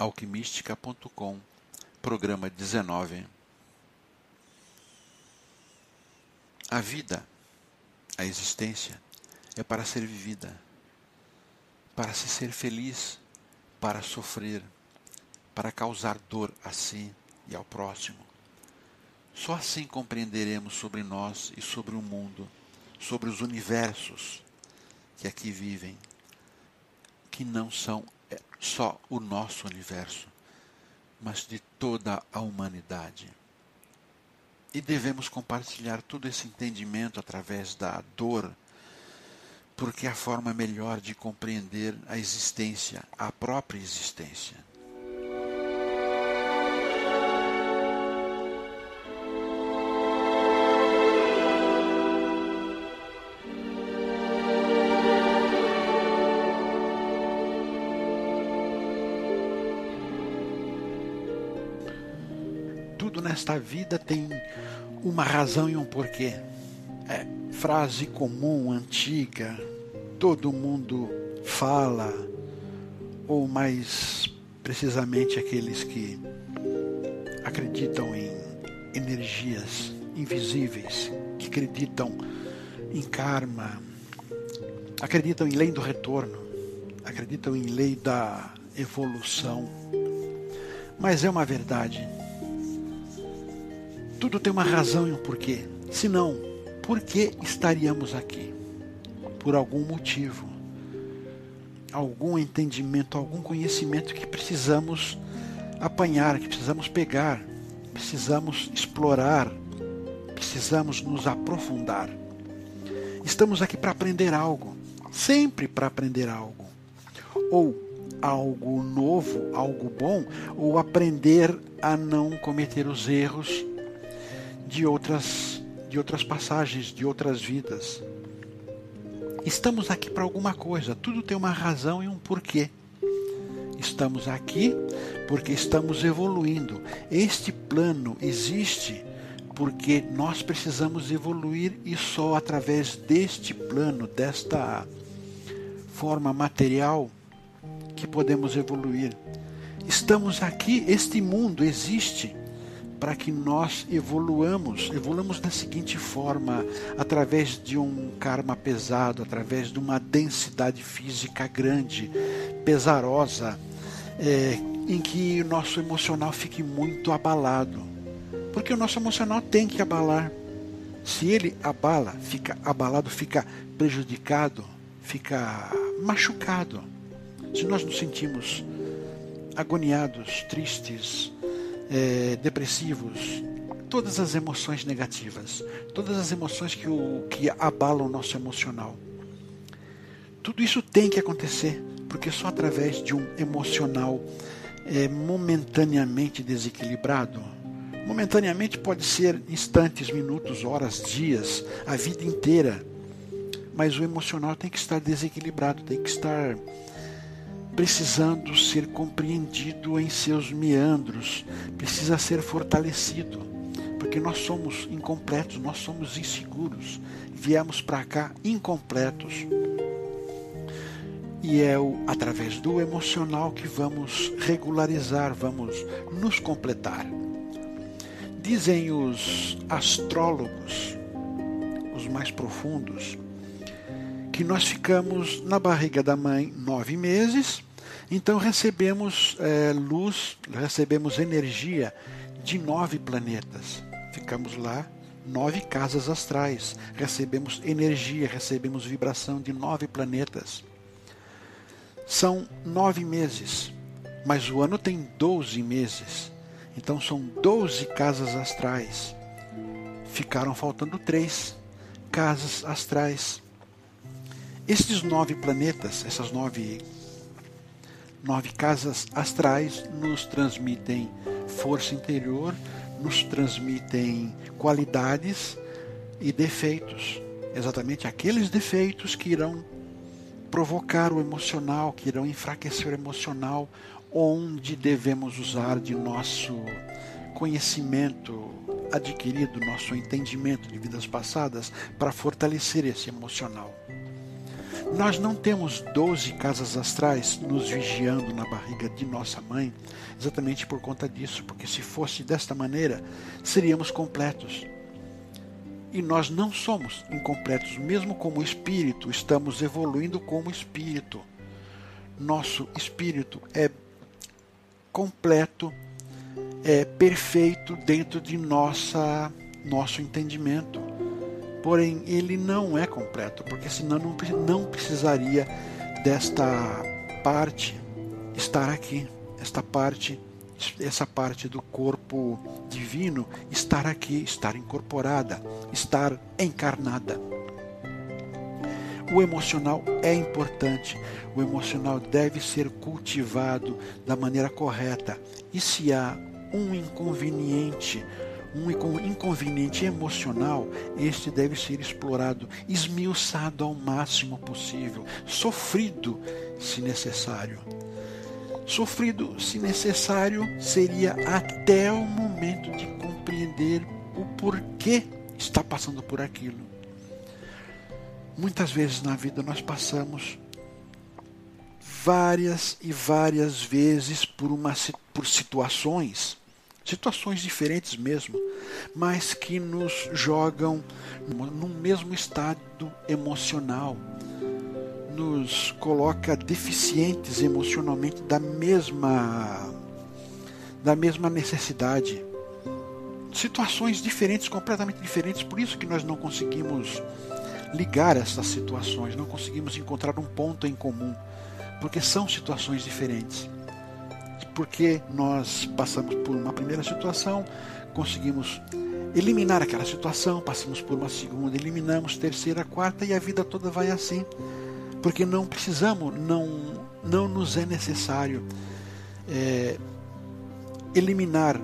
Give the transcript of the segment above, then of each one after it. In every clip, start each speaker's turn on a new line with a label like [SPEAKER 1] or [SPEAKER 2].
[SPEAKER 1] alquimística.com, programa 19. A vida, a existência, é para ser vivida, para se ser feliz, para sofrer, para causar dor a si e ao próximo. Só assim compreenderemos sobre nós e sobre o mundo, sobre os universos que aqui vivem, que não são só o nosso universo, mas de toda a humanidade. E devemos compartilhar todo esse entendimento através da dor, porque é a forma melhor de compreender a existência, a própria existência. Tudo nesta vida tem uma razão e um porquê. É frase comum, antiga, todo mundo fala, ou mais precisamente aqueles que acreditam em energias invisíveis, que acreditam em karma, acreditam em lei do retorno, acreditam em lei da evolução. Mas é uma verdade tudo tem uma razão e um porquê. Se não, por que estaríamos aqui? Por algum motivo, algum entendimento, algum conhecimento que precisamos apanhar, que precisamos pegar, precisamos explorar, precisamos nos aprofundar. Estamos aqui para aprender algo, sempre para aprender algo. Ou algo novo, algo bom, ou aprender a não cometer os erros de outras de outras passagens, de outras vidas. Estamos aqui para alguma coisa, tudo tem uma razão e um porquê. Estamos aqui porque estamos evoluindo. Este plano existe porque nós precisamos evoluir e só através deste plano, desta forma material, que podemos evoluir. Estamos aqui, este mundo existe para que nós evoluamos, evoluamos da seguinte forma, através de um karma pesado, através de uma densidade física grande, pesarosa, é, em que o nosso emocional fique muito abalado. Porque o nosso emocional tem que abalar. Se ele abala, fica abalado, fica prejudicado, fica machucado. Se nós nos sentimos agoniados, tristes, é, depressivos, todas as emoções negativas, todas as emoções que, o, que abalam o nosso emocional. Tudo isso tem que acontecer, porque só através de um emocional é, momentaneamente desequilibrado, momentaneamente pode ser instantes, minutos, horas, dias, a vida inteira, mas o emocional tem que estar desequilibrado, tem que estar precisando ser compreendido em seus meandros, precisa ser fortalecido, porque nós somos incompletos, nós somos inseguros, viemos para cá incompletos. E é o, através do emocional que vamos regularizar, vamos nos completar. Dizem os astrólogos, os mais profundos, que nós ficamos na barriga da mãe nove meses então recebemos é, luz, recebemos energia de nove planetas. Ficamos lá, nove casas astrais. Recebemos energia, recebemos vibração de nove planetas. São nove meses, mas o ano tem doze meses. Então são doze casas astrais. Ficaram faltando três casas astrais. Estes nove planetas, essas nove nove casas astrais nos transmitem força interior, nos transmitem qualidades e defeitos. Exatamente aqueles defeitos que irão provocar o emocional, que irão enfraquecer o emocional, onde devemos usar de nosso conhecimento adquirido, nosso entendimento de vidas passadas para fortalecer esse emocional. Nós não temos 12 casas astrais nos vigiando na barriga de nossa mãe, exatamente por conta disso, porque se fosse desta maneira, seríamos completos. E nós não somos incompletos, mesmo como espírito, estamos evoluindo como espírito. Nosso espírito é completo, é perfeito dentro de nossa nosso entendimento. Porém, ele não é completo, porque senão não, não precisaria desta parte estar aqui, esta parte essa parte do corpo divino estar aqui, estar incorporada, estar encarnada. O emocional é importante, o emocional deve ser cultivado da maneira correta. E se há um inconveniente, um inconveniente emocional, este deve ser explorado, esmiuçado ao máximo possível, sofrido se necessário sofrido, se necessário, seria até o momento de compreender o porquê está passando por aquilo. Muitas vezes na vida nós passamos várias e várias vezes por, uma, por situações, situações diferentes mesmo, mas que nos jogam no mesmo estado emocional, nos coloca deficientes emocionalmente da mesma da mesma necessidade. Situações diferentes, completamente diferentes, por isso que nós não conseguimos ligar essas situações, não conseguimos encontrar um ponto em comum, porque são situações diferentes. Porque nós passamos por uma primeira situação, conseguimos eliminar aquela situação, passamos por uma segunda, eliminamos terceira, quarta e a vida toda vai assim porque não precisamos, não, não nos é necessário é, eliminar,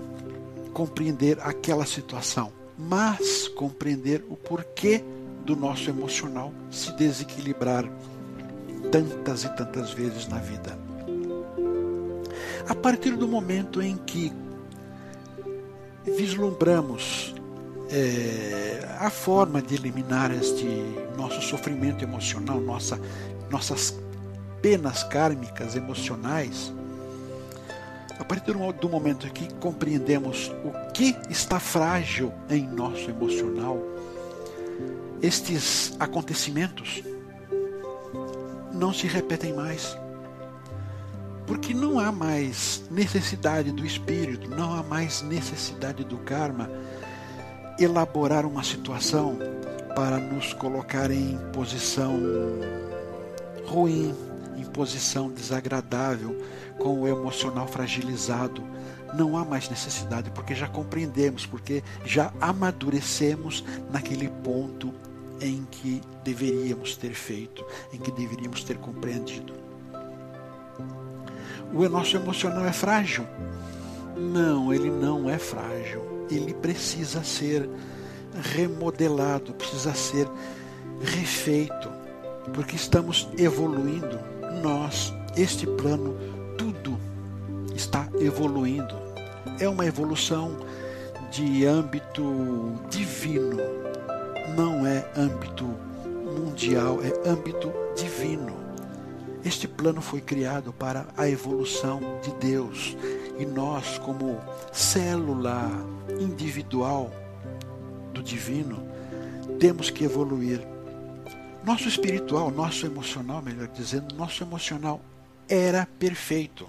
[SPEAKER 1] compreender aquela situação, mas compreender o porquê do nosso emocional se desequilibrar tantas e tantas vezes na vida. A partir do momento em que vislumbramos é, a forma de eliminar este nosso sofrimento emocional, nossa, nossas penas kármicas emocionais, a partir do momento que compreendemos o que está frágil em nosso emocional, estes acontecimentos não se repetem mais. Porque não há mais necessidade do espírito, não há mais necessidade do karma elaborar uma situação para nos colocar em posição ruim, em posição desagradável, com o emocional fragilizado. Não há mais necessidade, porque já compreendemos, porque já amadurecemos naquele ponto em que deveríamos ter feito, em que deveríamos ter compreendido. O nosso emocional é frágil? Não, ele não é frágil ele precisa ser remodelado, precisa ser refeito, porque estamos evoluindo. Nós, este plano, tudo está evoluindo. É uma evolução de âmbito divino, não é âmbito mundial, é âmbito divino. Este plano foi criado para a evolução de Deus e nós, como célula individual do divino, temos que evoluir. Nosso espiritual, nosso emocional, melhor dizendo, nosso emocional era perfeito.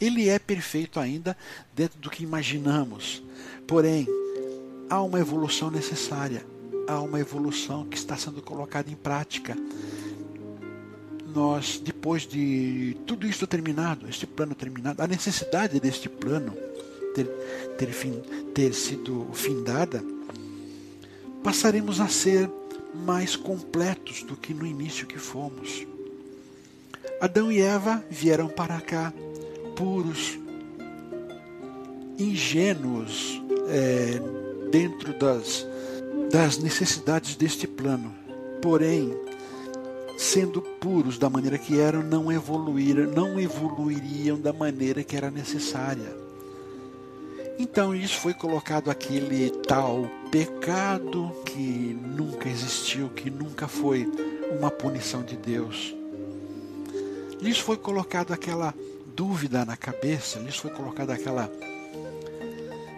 [SPEAKER 1] Ele é perfeito ainda dentro do que imaginamos. Porém, há uma evolução necessária, há uma evolução que está sendo colocada em prática. Nós, depois de tudo isso terminado, este plano terminado, a necessidade deste plano ter, ter, fim, ter sido findada, passaremos a ser mais completos do que no início que fomos. Adão e Eva vieram para cá puros, ingênuos é, dentro das, das necessidades deste plano. Porém, sendo puros da maneira que eram, não evoluíram, não evoluiriam da maneira que era necessária. Então isso foi colocado aquele tal pecado que nunca existiu, que nunca foi uma punição de Deus. Lhes foi colocada aquela dúvida na cabeça, lhes foi colocada aquela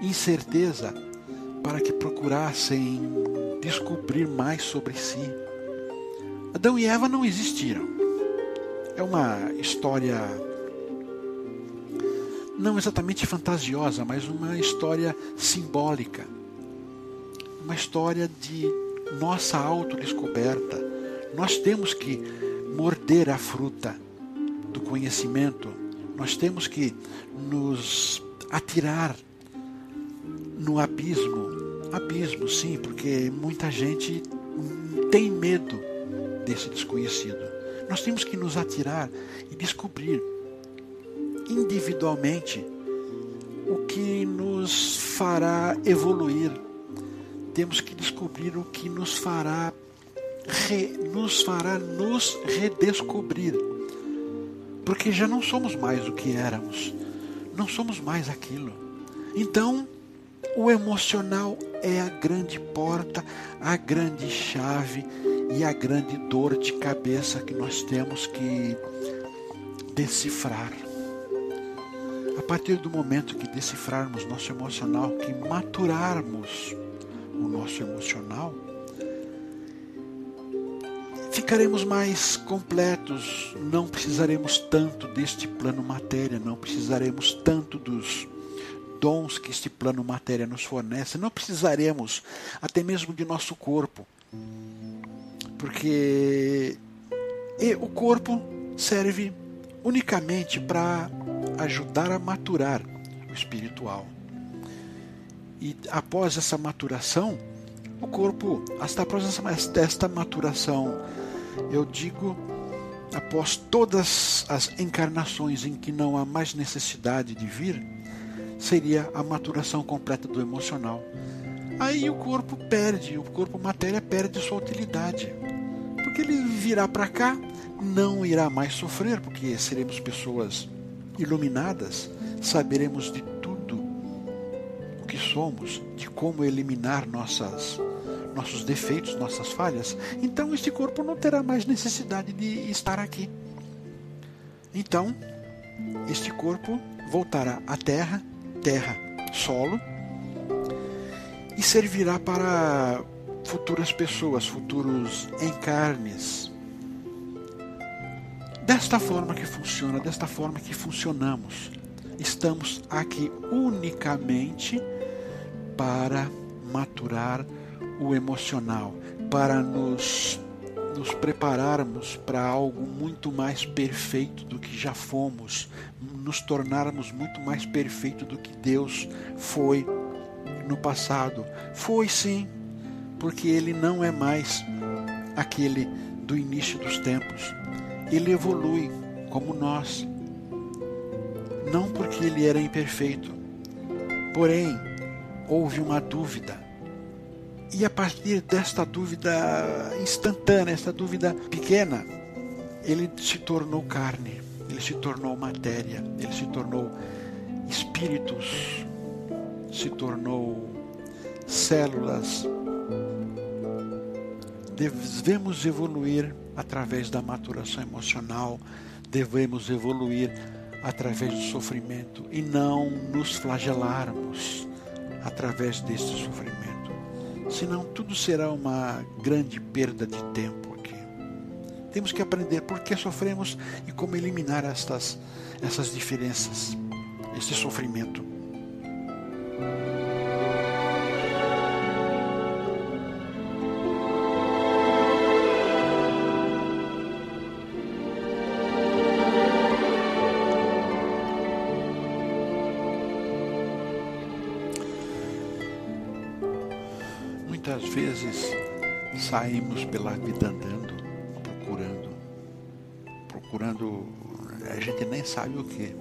[SPEAKER 1] incerteza para que procurassem descobrir mais sobre si. Adão e Eva não existiram. É uma história não exatamente fantasiosa, mas uma história simbólica. Uma história de nossa autodescoberta. Nós temos que morder a fruta do conhecimento. Nós temos que nos atirar no abismo. Abismo, sim, porque muita gente tem medo desse desconhecido. Nós temos que nos atirar e descobrir individualmente o que nos fará evoluir. Temos que descobrir o que nos fará re, nos fará nos redescobrir. Porque já não somos mais o que éramos. Não somos mais aquilo. Então, o emocional é a grande porta, a grande chave e a grande dor de cabeça que nós temos que decifrar. A partir do momento que decifrarmos nosso emocional, que maturarmos o nosso emocional, ficaremos mais completos, não precisaremos tanto deste plano matéria, não precisaremos tanto dos dons que este plano matéria nos fornece, não precisaremos até mesmo de nosso corpo, porque o corpo serve unicamente para ajudar a maturar o espiritual. E após essa maturação, o corpo, após esta maturação, eu digo, após todas as encarnações em que não há mais necessidade de vir, seria a maturação completa do emocional. Aí o corpo perde, o corpo matéria perde sua utilidade. Porque ele virá para cá, não irá mais sofrer, porque seremos pessoas iluminadas, saberemos de tudo o que somos, de como eliminar nossas nossos defeitos, nossas falhas. Então este corpo não terá mais necessidade de estar aqui. Então, este corpo voltará à terra terra, solo, e servirá para futuras pessoas, futuros encarnes. Desta forma que funciona, desta forma que funcionamos. Estamos aqui unicamente para maturar o emocional, para nos nos prepararmos para algo muito mais perfeito do que já fomos, nos tornarmos muito mais perfeito do que Deus foi no passado. Foi sim, porque ele não é mais aquele do início dos tempos. Ele evolui como nós. Não porque ele era imperfeito. Porém, houve uma dúvida e a partir desta dúvida instantânea, esta dúvida pequena, ele se tornou carne, ele se tornou matéria, ele se tornou espíritos, se tornou células. Devemos evoluir através da maturação emocional, devemos evoluir através do sofrimento e não nos flagelarmos através deste sofrimento senão tudo será uma grande perda de tempo aqui. Temos que aprender por que sofremos e como eliminar estas, essas diferenças, este sofrimento. Vezes saímos pela vida andando, procurando, procurando, a gente nem sabe o que.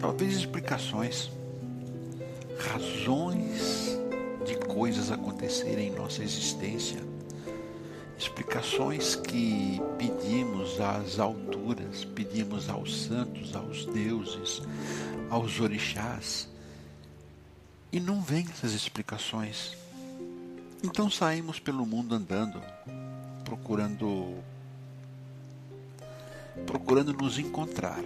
[SPEAKER 1] Talvez explicações, razões de coisas acontecerem em nossa existência, explicações que pedimos às alturas, pedimos aos santos, aos deuses, aos orixás e não vem essas explicações. Então saímos pelo mundo andando, procurando procurando nos encontrar.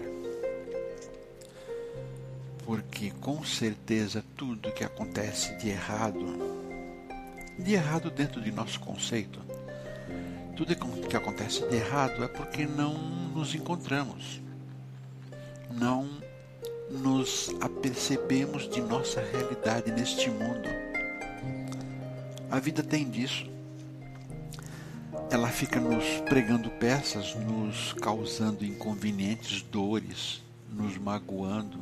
[SPEAKER 1] Porque com certeza tudo que acontece de errado, de errado dentro de nosso conceito, tudo que acontece de errado é porque não nos encontramos, não nos apercebemos de nossa realidade neste mundo. A vida tem disso. Ela fica nos pregando peças, nos causando inconvenientes, dores, nos magoando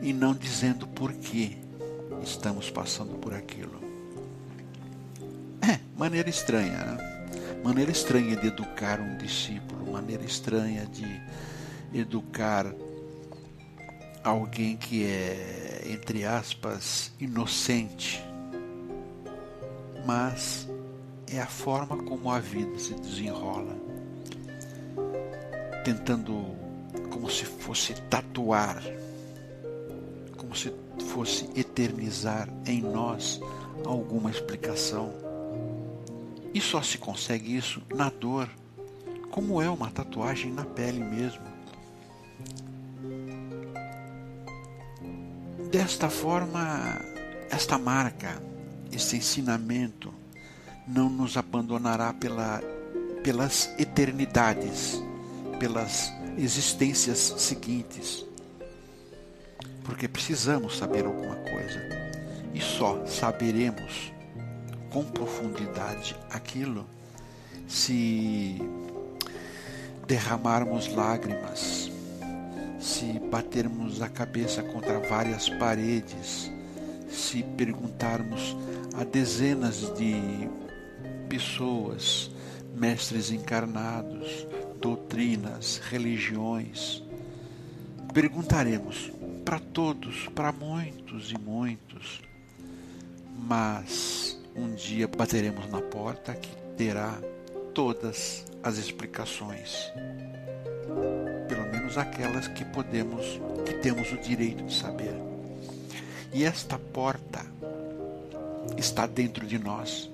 [SPEAKER 1] e não dizendo por que estamos passando por aquilo. É, maneira estranha, né? Maneira estranha de educar um discípulo, maneira estranha de educar alguém que é, entre aspas, inocente, mas é a forma como a vida se desenrola, tentando como se fosse tatuar, como se fosse eternizar em nós alguma explicação. E só se consegue isso na dor, como é uma tatuagem na pele mesmo. Desta forma, esta marca, este ensinamento, não nos abandonará pela, pelas eternidades, pelas existências seguintes. Porque precisamos saber alguma coisa. E só saberemos com profundidade aquilo se derramarmos lágrimas, se batermos a cabeça contra várias paredes, se perguntarmos a dezenas de pessoas, mestres encarnados, doutrinas, religiões, perguntaremos para todos, para muitos e muitos, mas um dia bateremos na porta que terá todas as explicações menos aquelas que podemos, que temos o direito de saber. E esta porta está dentro de nós,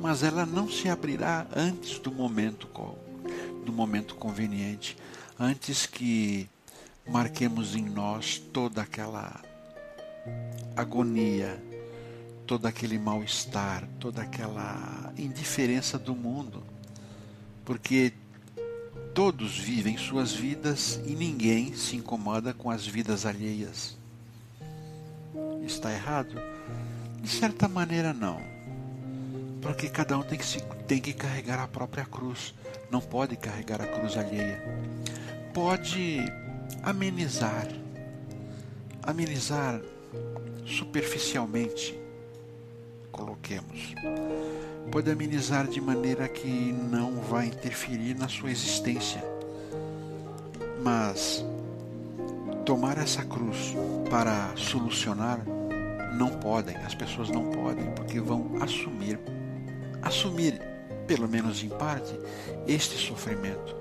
[SPEAKER 1] mas ela não se abrirá antes do momento do momento conveniente, antes que marquemos em nós toda aquela agonia, todo aquele mal-estar, toda aquela indiferença do mundo. Porque Todos vivem suas vidas e ninguém se incomoda com as vidas alheias. Está errado? De certa maneira, não. Porque cada um tem que, se, tem que carregar a própria cruz. Não pode carregar a cruz alheia. Pode amenizar. Amenizar superficialmente, coloquemos pode amenizar de maneira que não vai interferir na sua existência. Mas tomar essa cruz para solucionar não podem, as pessoas não podem, porque vão assumir, assumir, pelo menos em parte, este sofrimento,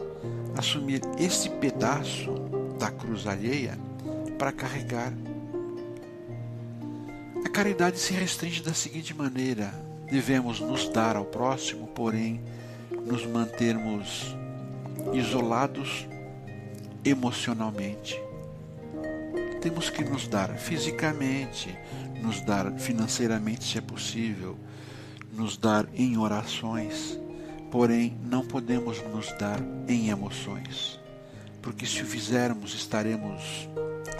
[SPEAKER 1] assumir este pedaço da cruz alheia para carregar. A caridade se restringe da seguinte maneira: devemos nos dar ao próximo, porém nos mantermos isolados emocionalmente. Temos que nos dar fisicamente, nos dar financeiramente, se é possível, nos dar em orações, porém não podemos nos dar em emoções, porque se o fizermos estaremos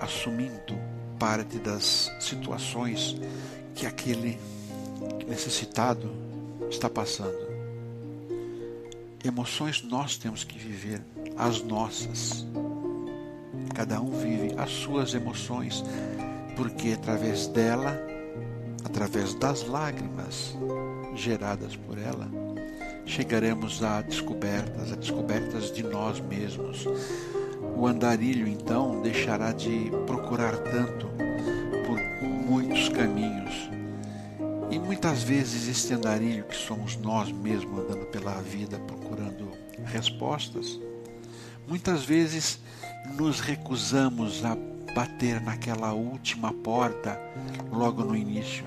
[SPEAKER 1] assumindo parte das situações que aquele necessitado está passando. Emoções nós temos que viver, as nossas. Cada um vive as suas emoções, porque através dela, através das lágrimas geradas por ela, chegaremos a descobertas, a descobertas de nós mesmos. O andarilho então deixará de procurar tanto por muitos caminhos muitas vezes esse andarilho que somos nós mesmos andando pela vida procurando respostas, muitas vezes nos recusamos a bater naquela última porta logo no início.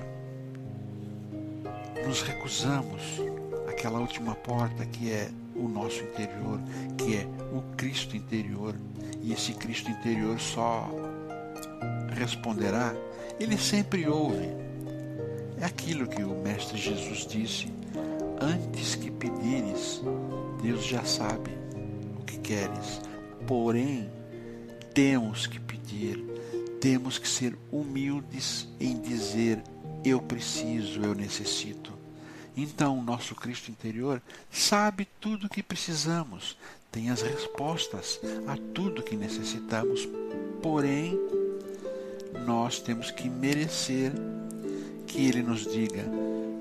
[SPEAKER 1] Nos recusamos. aquela última porta que é o nosso interior, que é o Cristo interior. E esse Cristo interior só responderá, ele sempre ouve. É aquilo que o Mestre Jesus disse: antes que pedires, Deus já sabe o que queres. Porém, temos que pedir, temos que ser humildes em dizer: eu preciso, eu necessito. Então, nosso Cristo interior sabe tudo o que precisamos, tem as respostas a tudo que necessitamos, porém, nós temos que merecer que Ele nos diga,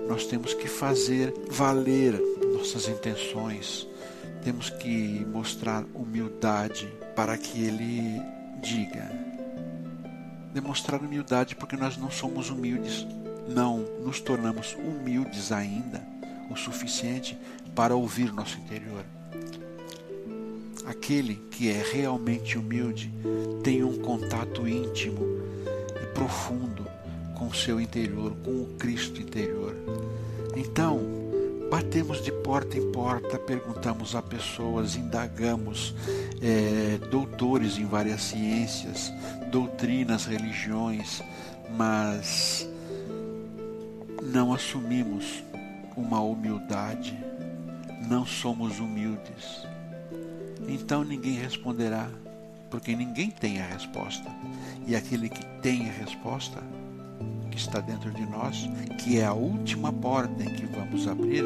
[SPEAKER 1] nós temos que fazer valer nossas intenções, temos que mostrar humildade para que Ele diga. Demonstrar humildade porque nós não somos humildes não nos tornamos humildes ainda o suficiente para ouvir nosso interior. Aquele que é realmente humilde tem um contato íntimo e profundo com o seu interior, com o Cristo interior. Então, batemos de porta em porta, perguntamos a pessoas, indagamos é, doutores em várias ciências, doutrinas, religiões, mas não assumimos uma humildade, não somos humildes, então ninguém responderá, porque ninguém tem a resposta. E aquele que tem a resposta, que está dentro de nós, que é a última porta em que vamos abrir,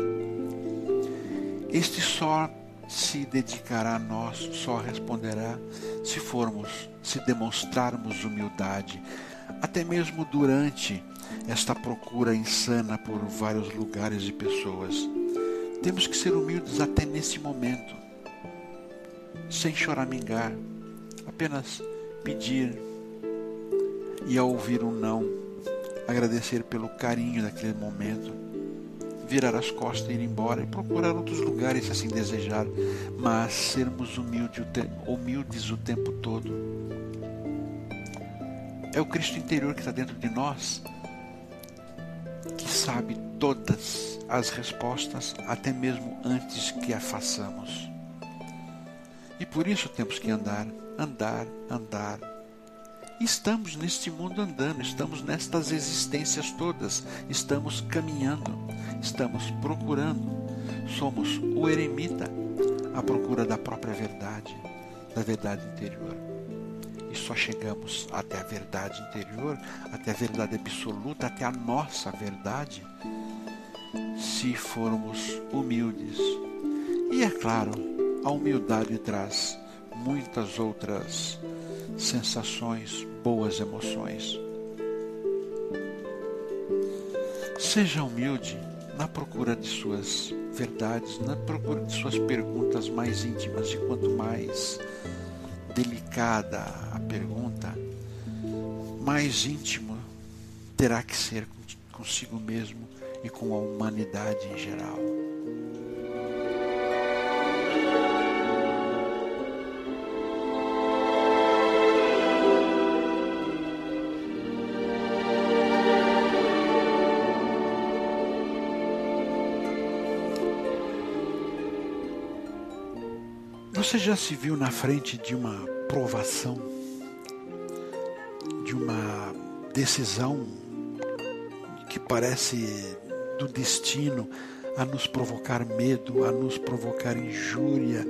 [SPEAKER 1] este só se dedicará a nós, só responderá se formos, se demonstrarmos humildade, até mesmo durante esta procura insana por vários lugares e pessoas. Temos que ser humildes até nesse momento, sem choramingar, apenas pedir e ao ouvir um não, agradecer pelo carinho daquele momento, virar as costas e ir embora e procurar outros lugares se assim desejar, mas sermos humildes o tempo todo. É o Cristo interior que está dentro de nós que sabe todas as respostas, até mesmo antes que a façamos. E por isso temos que andar, andar, andar. Estamos neste mundo andando, estamos nestas existências todas, estamos caminhando, estamos procurando. Somos o eremita à procura da própria verdade, da verdade interior e só chegamos até a verdade interior, até a verdade absoluta, até a nossa verdade, se formos humildes. E é claro, a humildade traz muitas outras sensações, boas emoções. Seja humilde na procura de suas verdades, na procura de suas perguntas mais íntimas, e quanto mais delicada a pergunta, mais íntimo terá que ser consigo mesmo e com a humanidade em geral. Você já se viu na frente de uma provação, de uma decisão que parece do destino a nos provocar medo, a nos provocar injúria,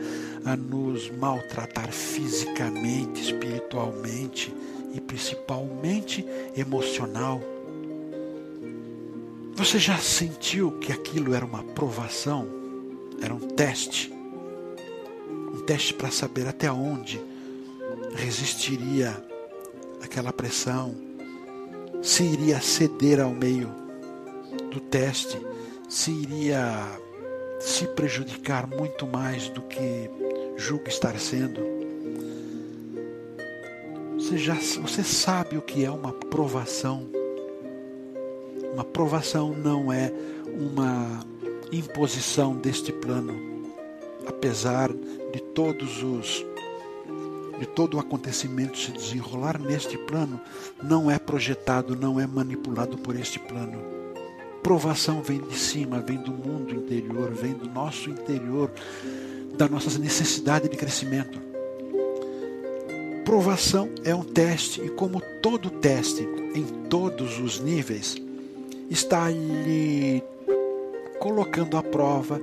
[SPEAKER 1] a nos maltratar fisicamente, espiritualmente e principalmente emocional. Você já sentiu que aquilo era uma provação? Era um teste? Teste para saber até onde resistiria aquela pressão, se iria ceder ao meio do teste, se iria se prejudicar muito mais do que julga estar sendo. Você, já, você sabe o que é uma provação. Uma provação não é uma imposição deste plano apesar de todos os de todo o acontecimento se desenrolar neste plano, não é projetado, não é manipulado por este plano. provação vem de cima, vem do mundo interior, vem do nosso interior, da nossa necessidade de crescimento. Provação é um teste, e como todo teste, em todos os níveis, está lhe colocando à prova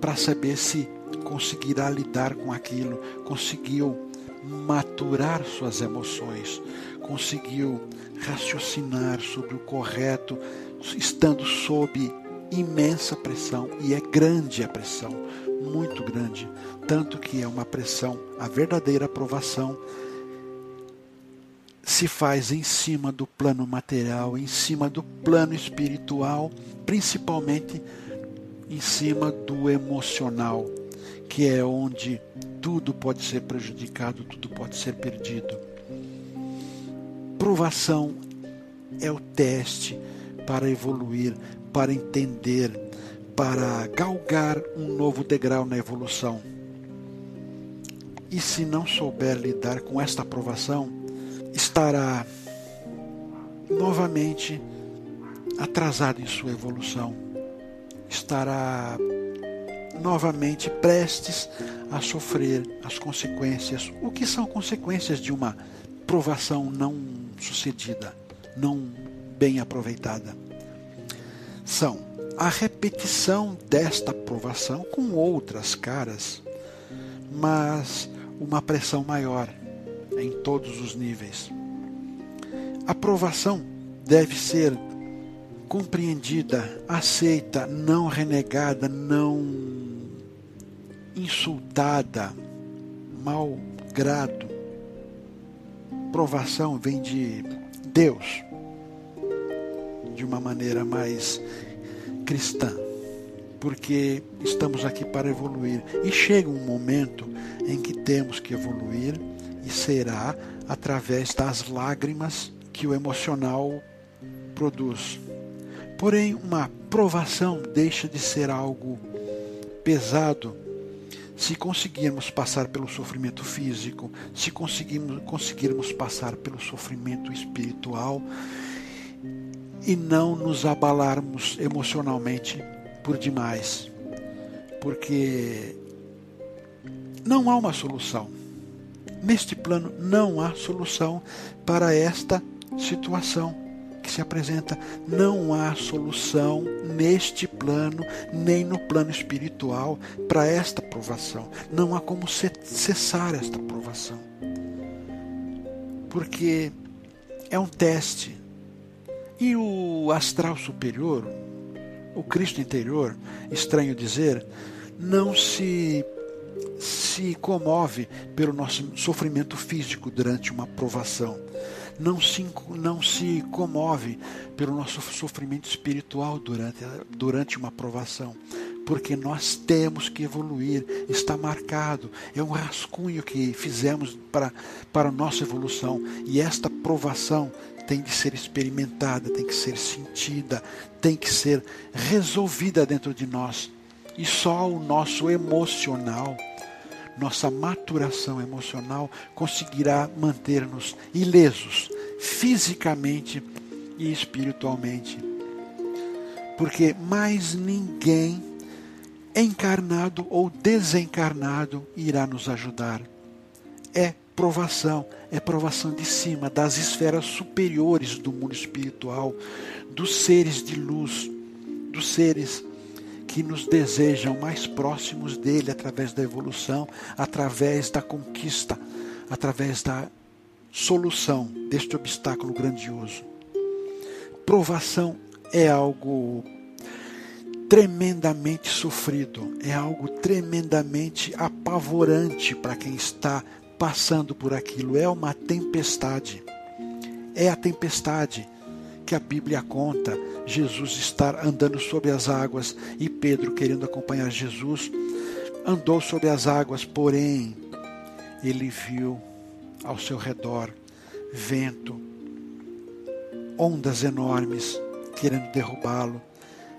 [SPEAKER 1] para saber se conseguirá lidar com aquilo, conseguiu maturar suas emoções, conseguiu raciocinar sobre o correto, estando sob imensa pressão, e é grande a pressão, muito grande, tanto que é uma pressão, a verdadeira aprovação se faz em cima do plano material, em cima do plano espiritual, principalmente em cima do emocional, que é onde tudo pode ser prejudicado, tudo pode ser perdido. Provação é o teste para evoluir, para entender, para galgar um novo degrau na evolução. E se não souber lidar com esta aprovação, estará novamente atrasado em sua evolução. Estará novamente prestes a sofrer as consequências. O que são consequências de uma provação não sucedida, não bem aproveitada? São a repetição desta provação com outras caras, mas uma pressão maior em todos os níveis. A provação deve ser compreendida, aceita, não renegada, não insultada, mal grado. Provação vem de Deus, de uma maneira mais cristã, porque estamos aqui para evoluir. E chega um momento em que temos que evoluir, e será através das lágrimas que o emocional produz. Porém, uma provação deixa de ser algo pesado. Se conseguirmos passar pelo sofrimento físico, se conseguirmos, conseguirmos passar pelo sofrimento espiritual e não nos abalarmos emocionalmente por demais, porque não há uma solução. Neste plano não há solução para esta situação que se apresenta, não há solução neste plano, nem no plano espiritual, para esta provação. Não há como cessar esta provação. Porque é um teste. E o astral superior, o Cristo interior, estranho dizer, não se se comove pelo nosso sofrimento físico durante uma provação não se, não se comove pelo nosso sofrimento espiritual durante, durante uma provação. Porque nós temos que evoluir, está marcado, é um rascunho que fizemos para, para a nossa evolução. E esta provação tem que ser experimentada, tem que ser sentida, tem que ser resolvida dentro de nós. E só o nosso emocional nossa maturação emocional conseguirá manter-nos ilesos, fisicamente e espiritualmente. Porque mais ninguém, encarnado ou desencarnado, irá nos ajudar. É provação, é provação de cima, das esferas superiores do mundo espiritual, dos seres de luz, dos seres que nos desejam mais próximos dele através da evolução, através da conquista, através da solução deste obstáculo grandioso. Provação é algo tremendamente sofrido, é algo tremendamente apavorante para quem está passando por aquilo. É uma tempestade. É a tempestade que a Bíblia conta Jesus estar andando sobre as águas e Pedro, querendo acompanhar Jesus, andou sobre as águas, porém, ele viu ao seu redor vento, ondas enormes querendo derrubá-lo.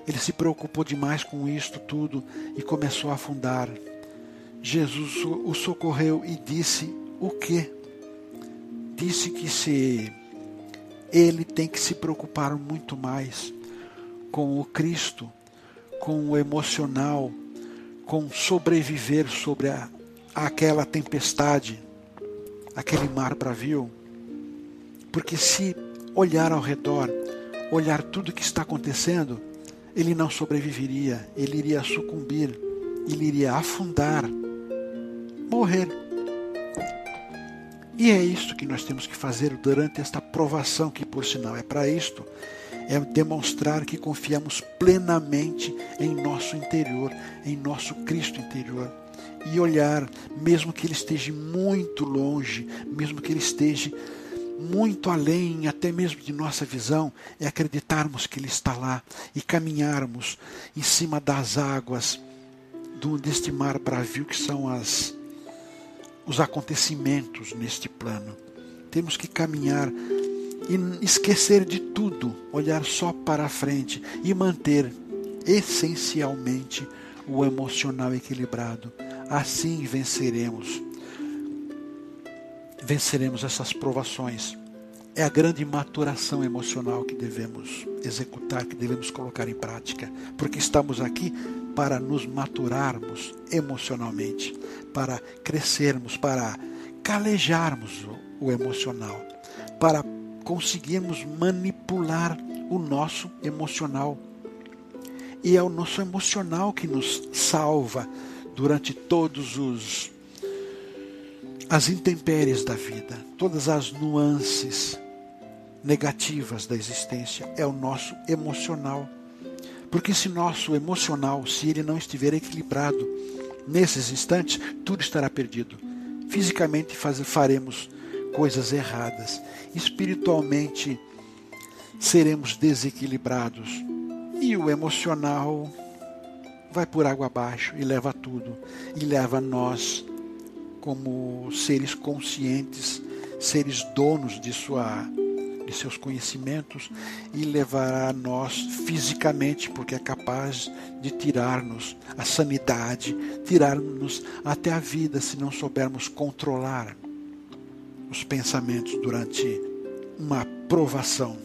[SPEAKER 1] Ele se preocupou demais com isto tudo e começou a afundar. Jesus o socorreu e disse o quê? Disse que se ele tem que se preocupar muito mais com o Cristo, com o emocional, com sobreviver sobre a, aquela tempestade, aquele mar bravio. Porque se olhar ao redor, olhar tudo o que está acontecendo, ele não sobreviveria, ele iria sucumbir, ele iria afundar, morrer. E é isto que nós temos que fazer durante esta provação, que por sinal é para isto, é demonstrar que confiamos plenamente em nosso interior, em nosso Cristo interior. E olhar, mesmo que ele esteja muito longe, mesmo que ele esteja muito além, até mesmo de nossa visão, é acreditarmos que Ele está lá e caminharmos em cima das águas deste mar bravio que são as, os acontecimentos neste plano. Temos que caminhar e esquecer de tudo, olhar só para a frente e manter essencialmente o emocional equilibrado. Assim venceremos venceremos essas provações. É a grande maturação emocional que devemos executar, que devemos colocar em prática, porque estamos aqui para nos maturarmos emocionalmente, para crescermos, para calejarmos o, emocional, para conseguirmos manipular o nosso emocional. E é o nosso emocional que nos salva durante todos os as intempéries da vida, todas as nuances negativas da existência, é o nosso emocional. Porque se nosso emocional, se ele não estiver equilibrado nesses instantes, tudo estará perdido. Fisicamente faz, faremos coisas erradas. Espiritualmente seremos desequilibrados. E o emocional vai por água abaixo e leva tudo. E leva nós como seres conscientes, seres donos de, sua, de seus conhecimentos e levará a nós fisicamente, porque é capaz de tirar-nos a sanidade, tirar-nos até a vida, se não soubermos controlar os pensamentos durante uma provação.